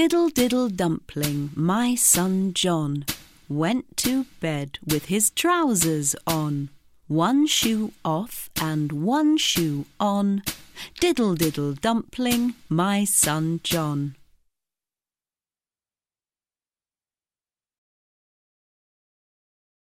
Diddle diddle dumpling, my son John, went to bed with his trousers on. One shoe off and one shoe on. Diddle diddle dumpling, my son John.